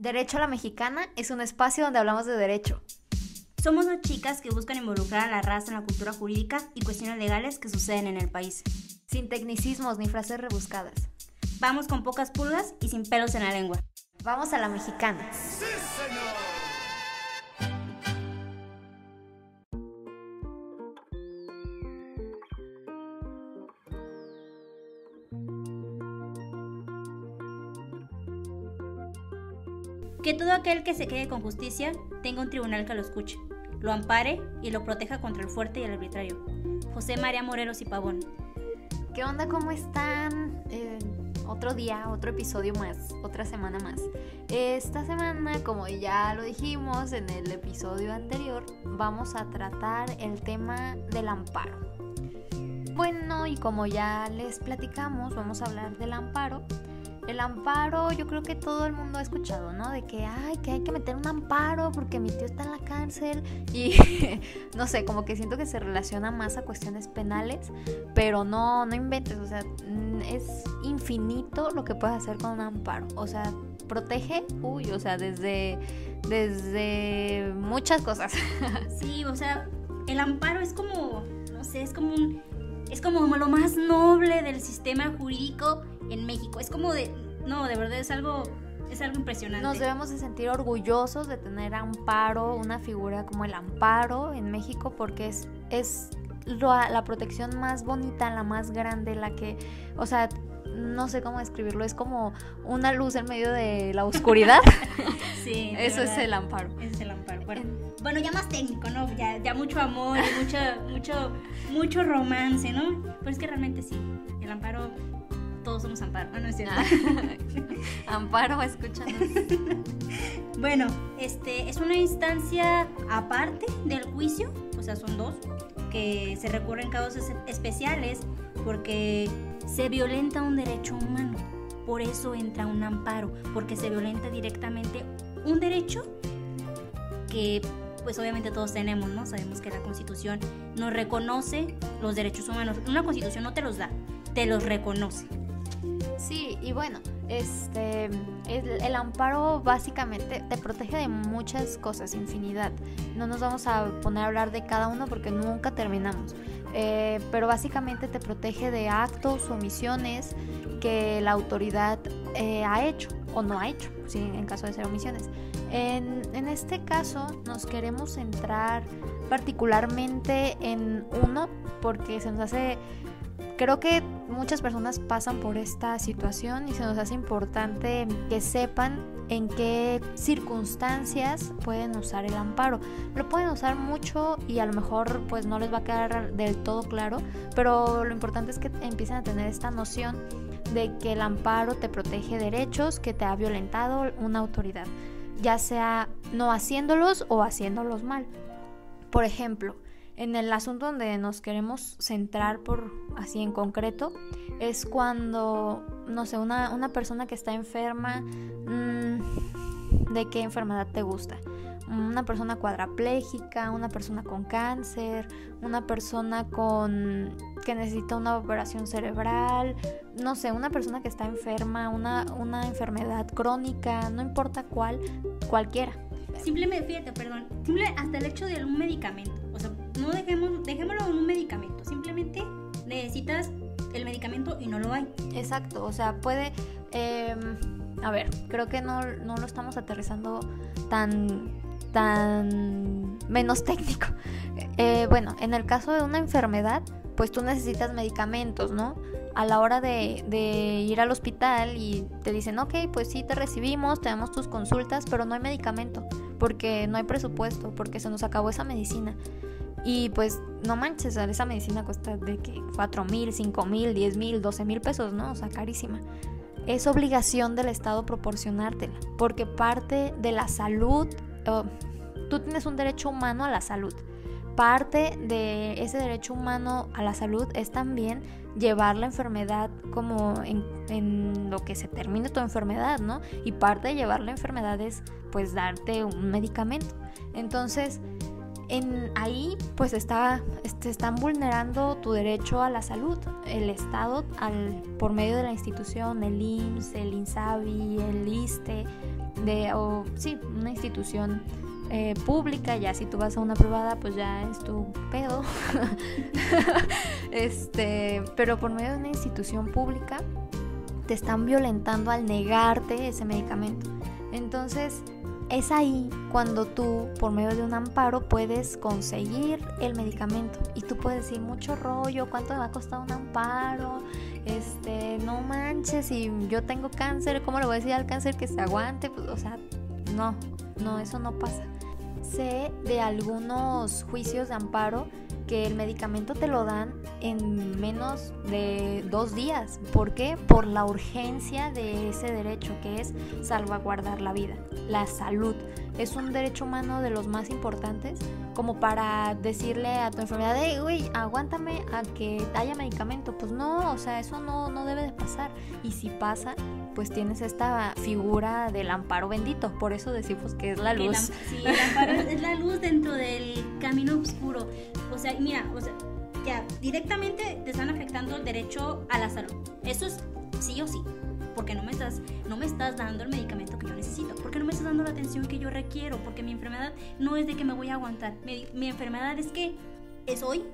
Derecho a la Mexicana es un espacio donde hablamos de derecho. Somos dos chicas que buscan involucrar a la raza en la cultura jurídica y cuestiones legales que suceden en el país. Sin tecnicismos ni frases rebuscadas. Vamos con pocas pulgas y sin pelos en la lengua. Vamos a la Mexicana. Que todo aquel que se quede con justicia tenga un tribunal que lo escuche, lo ampare y lo proteja contra el fuerte y el arbitrario. José María Morelos y Pavón. ¿Qué onda? ¿Cómo están? Eh, otro día, otro episodio más, otra semana más. Esta semana, como ya lo dijimos en el episodio anterior, vamos a tratar el tema del amparo. Bueno, y como ya les platicamos, vamos a hablar del amparo. El amparo, yo creo que todo el mundo ha escuchado, ¿no? De que, ay, que hay que meter un amparo porque mi tío está en la cárcel. Y no sé, como que siento que se relaciona más a cuestiones penales, pero no, no inventes, o sea, mm, es infinito lo que puedes hacer con un amparo. O sea, protege, uy, o sea, desde, desde muchas cosas. Sí, o sea, el amparo es como, no sé, es como un, es como lo más noble del sistema jurídico en México. Es como de, no, de verdad es algo, es algo impresionante. Nos debemos de sentir orgullosos de tener amparo, una figura como el amparo en México, porque es, es la, la protección más bonita, la más grande, la que, o sea, no sé cómo describirlo, es como una luz en medio de la oscuridad. Sí, Eso es el amparo. Es el amparo. Bueno, bueno, ya más técnico, ¿no? Ya, ya mucho amor y mucho, mucho, mucho romance, ¿no? Pero es que realmente sí, el amparo, todos somos amparo. Ah, no es cierto. amparo, escúchanos. Bueno, este es una instancia aparte del juicio, o sea, son dos, que se recurren en casos es- especiales porque se violenta un derecho humano. Por eso entra un amparo, porque se violenta directamente un derecho que pues obviamente todos tenemos, ¿no? Sabemos que la Constitución nos reconoce los derechos humanos. Una Constitución no te los da, te los reconoce. Sí, y bueno, este, el, amparo básicamente te protege de muchas cosas, infinidad. No nos vamos a poner a hablar de cada uno porque nunca terminamos. Eh, pero básicamente te protege de actos omisiones que la autoridad eh, ha hecho o no ha hecho, sí, en caso de ser omisiones. En, en este caso nos queremos centrar particularmente en uno porque se nos hace creo que muchas personas pasan por esta situación y se nos hace importante que sepan en qué circunstancias pueden usar el amparo. Lo pueden usar mucho y a lo mejor pues no les va a quedar del todo claro, pero lo importante es que empiecen a tener esta noción de que el amparo te protege derechos que te ha violentado una autoridad, ya sea no haciéndolos o haciéndolos mal. Por ejemplo, en el asunto donde nos queremos centrar por así en concreto es cuando, no sé, una, una persona que está enferma, mmm, ¿de qué enfermedad te gusta? Una persona cuadraplégica, una persona con cáncer, una persona con que necesita una operación cerebral, no sé, una persona que está enferma, una, una enfermedad crónica, no importa cuál, cualquiera. Simplemente, fíjate, perdón, simple hasta el hecho de un medicamento. No dejemos, dejémoslo en un medicamento. Simplemente necesitas el medicamento y no lo hay. Exacto, o sea, puede... eh, a ver, creo que no, no lo estamos aterrizando tan, tan menos técnico. Eh, bueno, en el caso de una enfermedad, pues tú necesitas medicamentos, ¿no? A la hora de, de ir al hospital y te dicen, ok, pues sí, te recibimos, te damos tus consultas, pero no hay medicamento, porque no hay presupuesto, porque se nos acabó esa medicina. Y pues no manches, esa medicina cuesta de que 4 mil, 5 mil, 10 mil, 12 mil pesos, ¿no? O sea, carísima. Es obligación del Estado proporcionártela, porque parte de la salud, oh, tú tienes un derecho humano a la salud. Parte de ese derecho humano a la salud es también llevar la enfermedad como en, en lo que se termine tu enfermedad, ¿no? Y parte de llevar la enfermedad es pues darte un medicamento. Entonces, en ahí pues está, este, están vulnerando tu derecho a la salud. El Estado, al, por medio de la institución, el IMSS, el INSABI, el ISTE, de, o sí, una institución eh, pública, ya si tú vas a una privada, pues ya es tu pedo. este, pero por medio de una institución pública te están violentando al negarte ese medicamento. Entonces, es ahí cuando tú, por medio de un amparo, puedes conseguir el medicamento. Y tú puedes decir mucho rollo, cuánto me va a costar un amparo, este, no manches, si yo tengo cáncer, ¿cómo le voy a decir al cáncer que se aguante? Pues, o sea, no, no, eso no pasa. Sé de algunos juicios de amparo que el medicamento te lo dan en menos de dos días. ¿Por qué? Por la urgencia de ese derecho que es salvaguardar la vida, la salud. Es un derecho humano de los más importantes como para decirle a tu enfermedad, hey, güey, aguántame a que haya medicamento. Pues no, o sea, eso no, no debe de pasar. Y si pasa, pues tienes esta figura del amparo bendito. Por eso decimos que es la luz. sí, el amparo es la luz dentro del camino oscuro. Sea, mira, o sea, ya directamente te están afectando el derecho a la salud. Eso es sí o sí. Porque no me estás, no me estás dando el medicamento que yo necesito. Porque no me estás dando la atención que yo requiero. Porque mi enfermedad no es de que me voy a aguantar. Mi, enfermedad es que es hoy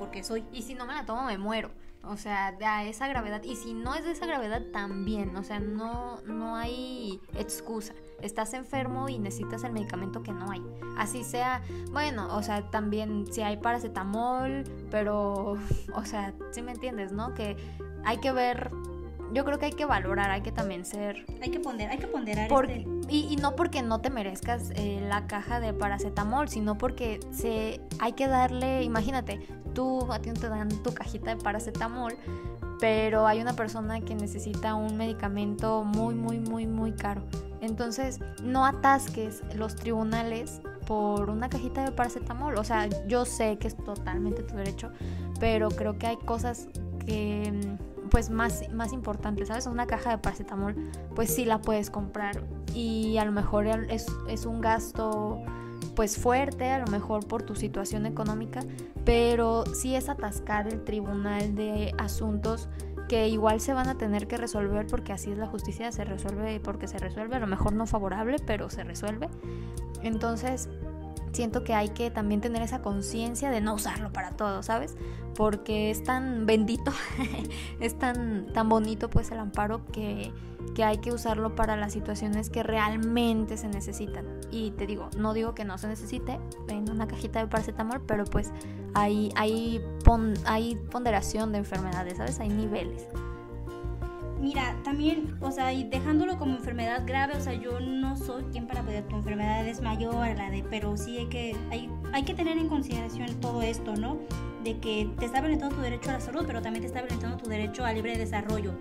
porque soy. Y si no me la tomo, me muero. O sea, de esa gravedad. Y si no es de esa gravedad, también. O sea, no, no hay excusa. Estás enfermo y necesitas el medicamento que no hay. Así sea, bueno, o sea, también si hay paracetamol, pero, o sea, si me entiendes, ¿no? Que hay que ver yo creo que hay que valorar, hay que también ser... Hay que ponderar, hay que ponderar este... y, no porque no te merezcas eh, la caja de paracetamol, sino porque se, hay que darle, imagínate, tú a ti te dan tu cajita de paracetamol, pero hay una persona que necesita un medicamento muy, muy, muy, muy caro. Entonces, no atasques los tribunales por una cajita de paracetamol. O sea, yo sé que es totalmente tu derecho, pero creo que hay cosas que pues más, más importantes, ¿sabes? Una caja de paracetamol, pues sí la puedes comprar y a lo mejor es, es un gasto pues fuerte, a lo mejor por tu situación económica, pero sí es atascar el tribunal de asuntos que igual se van a tener que resolver porque así es la justicia, se resuelve porque se resuelve, a lo mejor no favorable, pero se resuelve. Entonces, siento que hay que también tener esa conciencia de no usarlo para todo, ¿sabes? Porque es tan bendito, es tan, tan bonito pues el amparo que, que hay que usarlo para las situaciones que realmente se necesitan. Y te digo, no digo que no se necesite en una cajita de paracetamol, pero pues hay, hay, hay ponderación de enfermedades, ¿sabes? Hay niveles. Mira, también, o sea, y dejándolo como enfermedad grave, o sea, yo no soy quien para poder tu enfermedad es mayor la de, pero sí hay que, hay, hay que tener en consideración todo esto, ¿no? De que te está violentando tu derecho a la salud, pero también te está violentando tu derecho a libre desarrollo.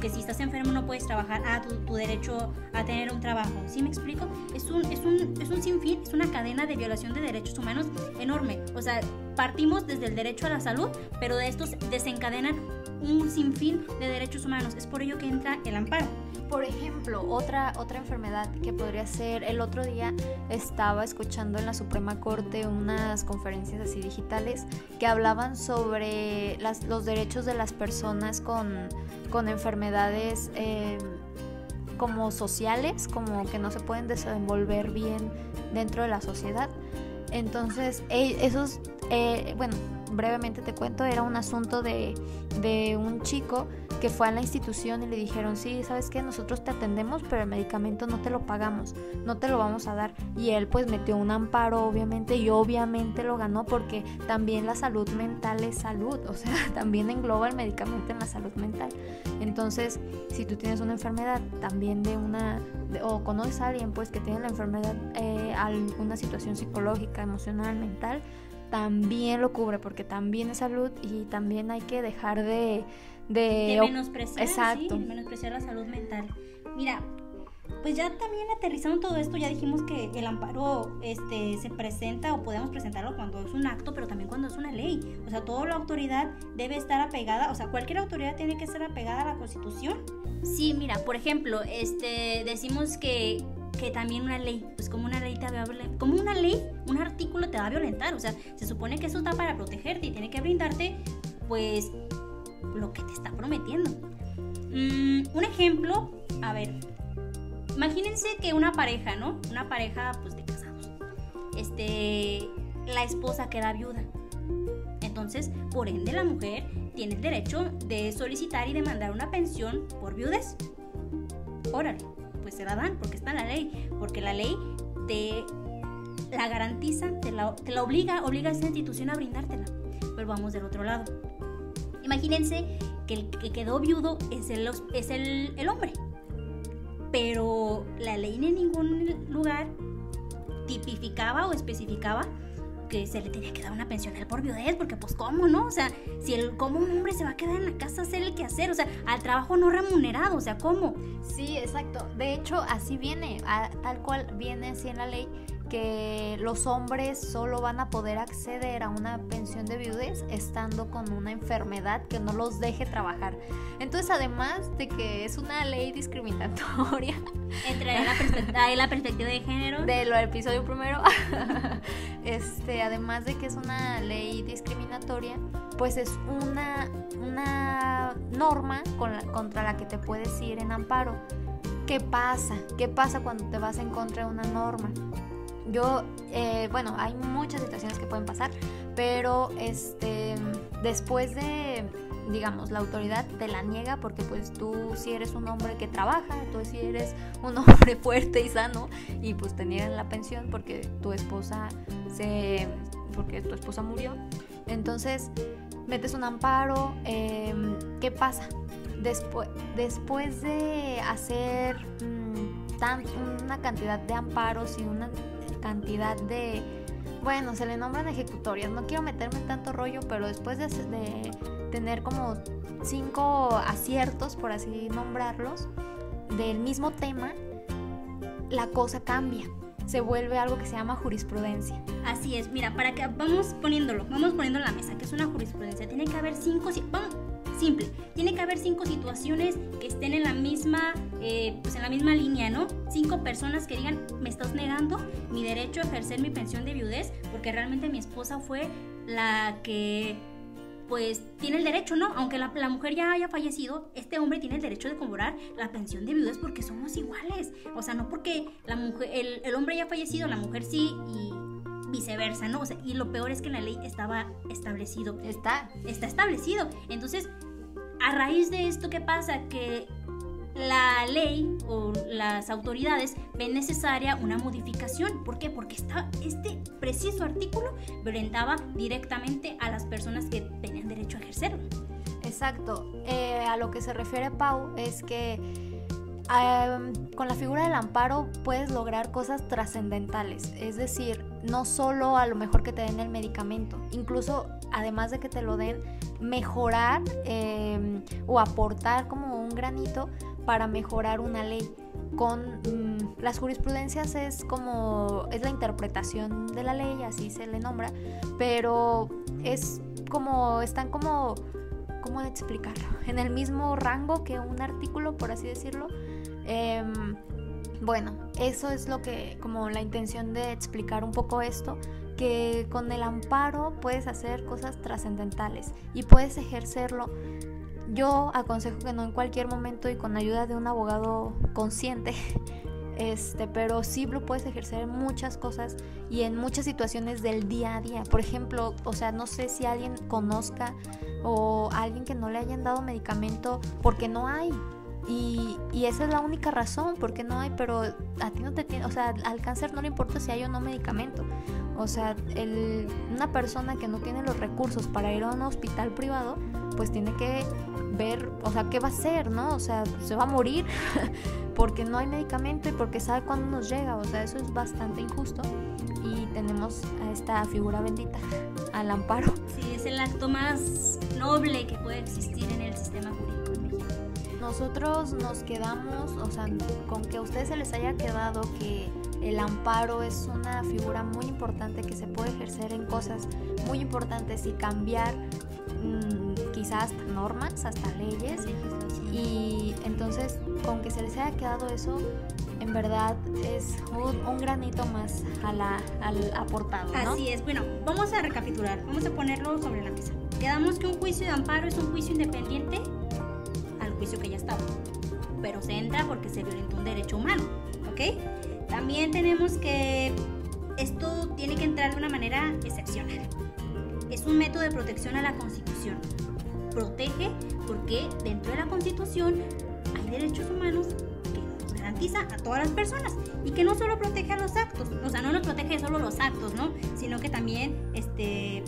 Que si estás enfermo no puedes trabajar, ah, tu, tu derecho a tener un trabajo. ¿Sí me explico? Es un, es, un, es un sinfín, es una cadena de violación de derechos humanos enorme. O sea, partimos desde el derecho a la salud, pero de estos desencadenan un sinfín de derechos humanos. Es por ello que entra el amparo. Por ejemplo, otra, otra enfermedad que podría ser, el otro día estaba escuchando en la Suprema Corte unas conferencias así digitales que hablaban sobre las, los derechos de las personas con, con enfermedades eh, como sociales, como que no se pueden desenvolver bien dentro de la sociedad. Entonces, e, esos, eh, bueno, brevemente te cuento, era un asunto de, de un chico que fue a la institución y le dijeron, sí, sabes que nosotros te atendemos, pero el medicamento no te lo pagamos, no te lo vamos a dar. Y él pues metió un amparo, obviamente, y obviamente lo ganó porque también la salud mental es salud, o sea, también engloba el medicamento en la salud mental. Entonces, si tú tienes una enfermedad también de una, o conoces a alguien pues que tiene la enfermedad, eh, alguna situación psicológica, emocional, mental, también lo cubre porque también es salud y también hay que dejar de de, menospreciar, Exacto. menospreciar la salud mental. Mira, pues ya también aterrizando todo esto, ya dijimos que el amparo este, se presenta o podemos presentarlo cuando es un acto, pero también cuando es una ley. O sea, toda la autoridad debe estar apegada, o sea, cualquier autoridad tiene que estar apegada a la Constitución. Sí, mira, por ejemplo, este, decimos que, que también una ley, pues como una ley te va a como una ley, un artículo te va a violentar, o sea, se supone que eso está para protegerte y tiene que brindarte, pues, lo que te está prometiendo. Mm, un ejemplo, a ver, imagínense que una pareja, ¿no? Una pareja, pues, de casados. Este, la esposa queda viuda. Entonces, por ende, la mujer tiene el derecho de solicitar y demandar una pensión por viudez. Órale, pues se la dan porque está la ley, porque la ley te la garantiza, te la, te la obliga, obliga a esa institución a brindártela. Pero vamos del otro lado. Imagínense que el que quedó viudo es el, es el, el hombre. Pero la ley en ningún lugar tipificaba o especificaba que se le tenía que dar una pensión al por viudez, porque pues cómo, ¿no? O sea, si el cómo un hombre se va a quedar en la casa a hacer el quehacer, o sea, al trabajo no remunerado, o sea, ¿cómo? Sí, exacto. De hecho, así viene, a- tal cual viene así en la ley que los hombres solo van a poder acceder a una pensión de viudez estando con una enfermedad que no los deje trabajar. Entonces, además de que es una ley discriminatoria Entre la, la perspectiva de género. de lo del episodio primero, este, además de que es una ley discriminatoria, pues es una, una norma con la- contra la que te puedes ir en amparo. ¿Qué pasa? ¿Qué pasa cuando te vas en contra de una norma? Yo, eh, bueno, hay muchas situaciones que pueden pasar, pero este, después de, digamos, la autoridad te la niega porque pues tú si eres un hombre que trabaja, tú si eres un hombre fuerte y sano y pues te niegan la pensión porque tu esposa se, porque tu esposa murió. Entonces metes un amparo, em, ¿qué pasa? Después, después de hacer mm, tan, una cantidad de amparos y una cantidad de, bueno, se le nombran ejecutorias, no quiero meterme en tanto rollo, pero después de, tener como cinco aciertos, por así nombrarlos, del mismo tema, la cosa cambia. Se vuelve algo que se llama jurisprudencia. Así es, mira, para que vamos poniéndolo, vamos poniendo en la mesa, que es una jurisprudencia. Tiene que haber cinco, vamos, simple, tiene que haber cinco situaciones que estén en la misma, eh, pues en la misma línea, ¿no? Cinco personas que digan, me estás negando mi derecho a ejercer mi pensión de viudez, porque realmente mi esposa fue la que pues tiene el derecho, ¿no? Aunque la, la mujer ya haya fallecido, este hombre tiene el derecho de cobrar la pensión de viudez porque somos iguales. O sea, no porque la mujer, el, el hombre haya fallecido, la mujer sí y viceversa, ¿no? O sea, y lo peor es que en la ley estaba establecido. Está. Está establecido. Entonces, a raíz de esto, ¿qué pasa? Que la ley o las autoridades ven necesaria una modificación. ¿Por qué? Porque este preciso artículo violentaba directamente a las personas que tenían derecho a ejercerlo. Exacto. Eh, a lo que se refiere Pau es que em, con la figura del amparo puedes lograr cosas trascendentales. Es decir, no solo a lo mejor que te den el medicamento, incluso además de que te lo den, mejorar em, o aportar como un granito para mejorar una ley. Con mm, las jurisprudencias es como es la interpretación de la ley, así se le nombra, pero es como están como ¿cómo explicarlo? En el mismo rango que un artículo, por así decirlo. Em, bueno, eso es lo que, como la intención de explicar un poco esto, que con el amparo puedes hacer cosas trascendentales y puedes ejercerlo. Yo aconsejo que no en cualquier momento y con ayuda de un abogado consciente, este, pero sí lo puedes ejercer muchas cosas y en muchas situaciones del día a día. Por ejemplo, o sea, no sé si alguien conozca o alguien que no le hayan dado medicamento porque no hay. Y, esa es la única razón, porque no hay, pero a ti no te o sea, al cáncer no le importa si hay o no medicamento. O sea, el, una persona que no tiene los recursos para ir a un hospital privado, pues tiene que ver, o sea, qué va a hacer, ¿no? O sea, se va a morir porque no hay medicamento y porque sabe cuándo nos llega. O sea, eso es bastante injusto. Y tenemos a esta figura bendita, al amparo. Sí, es el acto más noble que puede existir en el sistema jurídico en México. nosotros nos quedamos, o sea, con que a ustedes se les haya quedado que el amparo es una figura muy importante que se puede ejercer en cosas muy importantes y cambiar mm, quizás hasta normas, hasta leyes. Y entonces, con que se les haya quedado eso, en verdad es un, un granito más a la, al aportado, ¿no? Así es. Bueno, vamos a recapitular. Vamos a ponerlo sobre la mesa. Quedamos que un juicio de amparo es un juicio independiente al juicio que ya estaba. Pero se entra porque se violentó un derecho humano. ¿Ok? También tenemos que esto tiene que entrar de una manera excepcional. Es un método de protección a la Constitución. Protege porque dentro de la Constitución hay derechos humanos que nos garantiza a todas las personas y que no solo protege a los actos, o sea, no nos protege solo los actos, ¿no? Sino que también este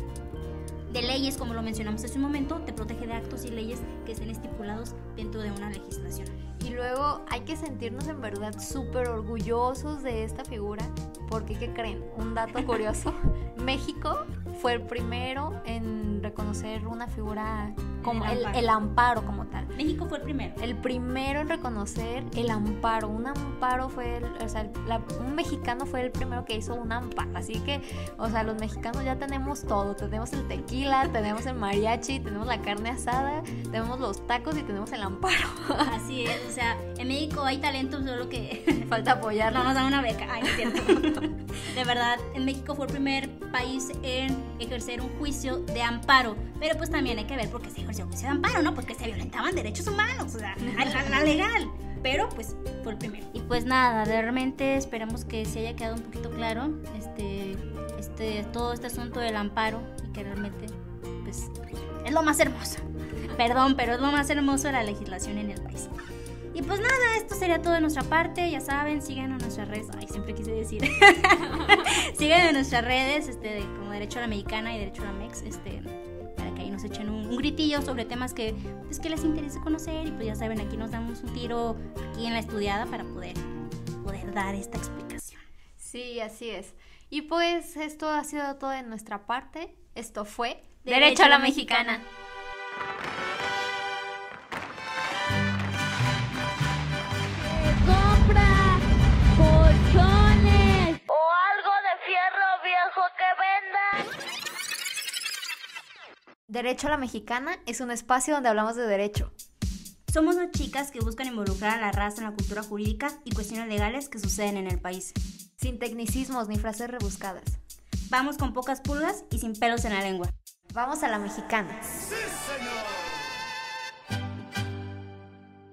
de leyes, como lo mencionamos hace un momento, te protege de actos y leyes que estén estipulados dentro de una legislación. Y luego hay que sentirnos en verdad súper orgullosos de esta figura, porque ¿qué creen? Un dato curioso, México fue el primero en reconocer una figura como El el, amparo. el amparo como. México fue el primero. El primero en reconocer el amparo. Un amparo fue, el- o sea, la- un mexicano fue el primero que hizo un amparo. Así que, o sea, los mexicanos ya tenemos todo. Tenemos el tequila, tenemos el mariachi, tenemos la carne asada, tenemos los tacos y tenemos el amparo. Así es, o sea, en México hay talento, solo que Falta apoyarlo. no nos dan una beca. Ay, no es cierto. De verdad, en México fue el primer país en ejercer un juicio de amparo. Pero pues también hay que ver por qué se ejerció un juicio de amparo, ¿no? Porque se violentaban derechos humanos, o sea, la, legal. Pero pues el primero. Y pues nada, realmente esperamos que se haya quedado un poquito claro este, este, todo este asunto del amparo y que realmente pues es lo más hermoso. Perdón, pero es lo más hermoso de la legislación en el país. Y pues nada, esto sería todo de nuestra parte. Ya saben, síganos en nuestras redes. Ay, siempre quise decir. síganos en nuestras redes, este, como Derecho a la Mexicana y Derecho a la Mex, este, para que ahí nos echen un, un gritillo sobre temas que, pues, que les interese conocer. Y pues ya saben, aquí nos damos un tiro aquí en la estudiada para poder, poder dar esta explicación. Sí, así es. Y pues esto ha sido todo de nuestra parte. Esto fue Derecho a la Mexicana. Compra colchones o algo de fierro viejo que venda. Derecho a la Mexicana es un espacio donde hablamos de derecho. Somos dos chicas que buscan involucrar a la raza en la cultura jurídica y cuestiones legales que suceden en el país. Sin tecnicismos ni frases rebuscadas. Vamos con pocas pulgas y sin pelos en la lengua. Vamos a la mexicana. Sí.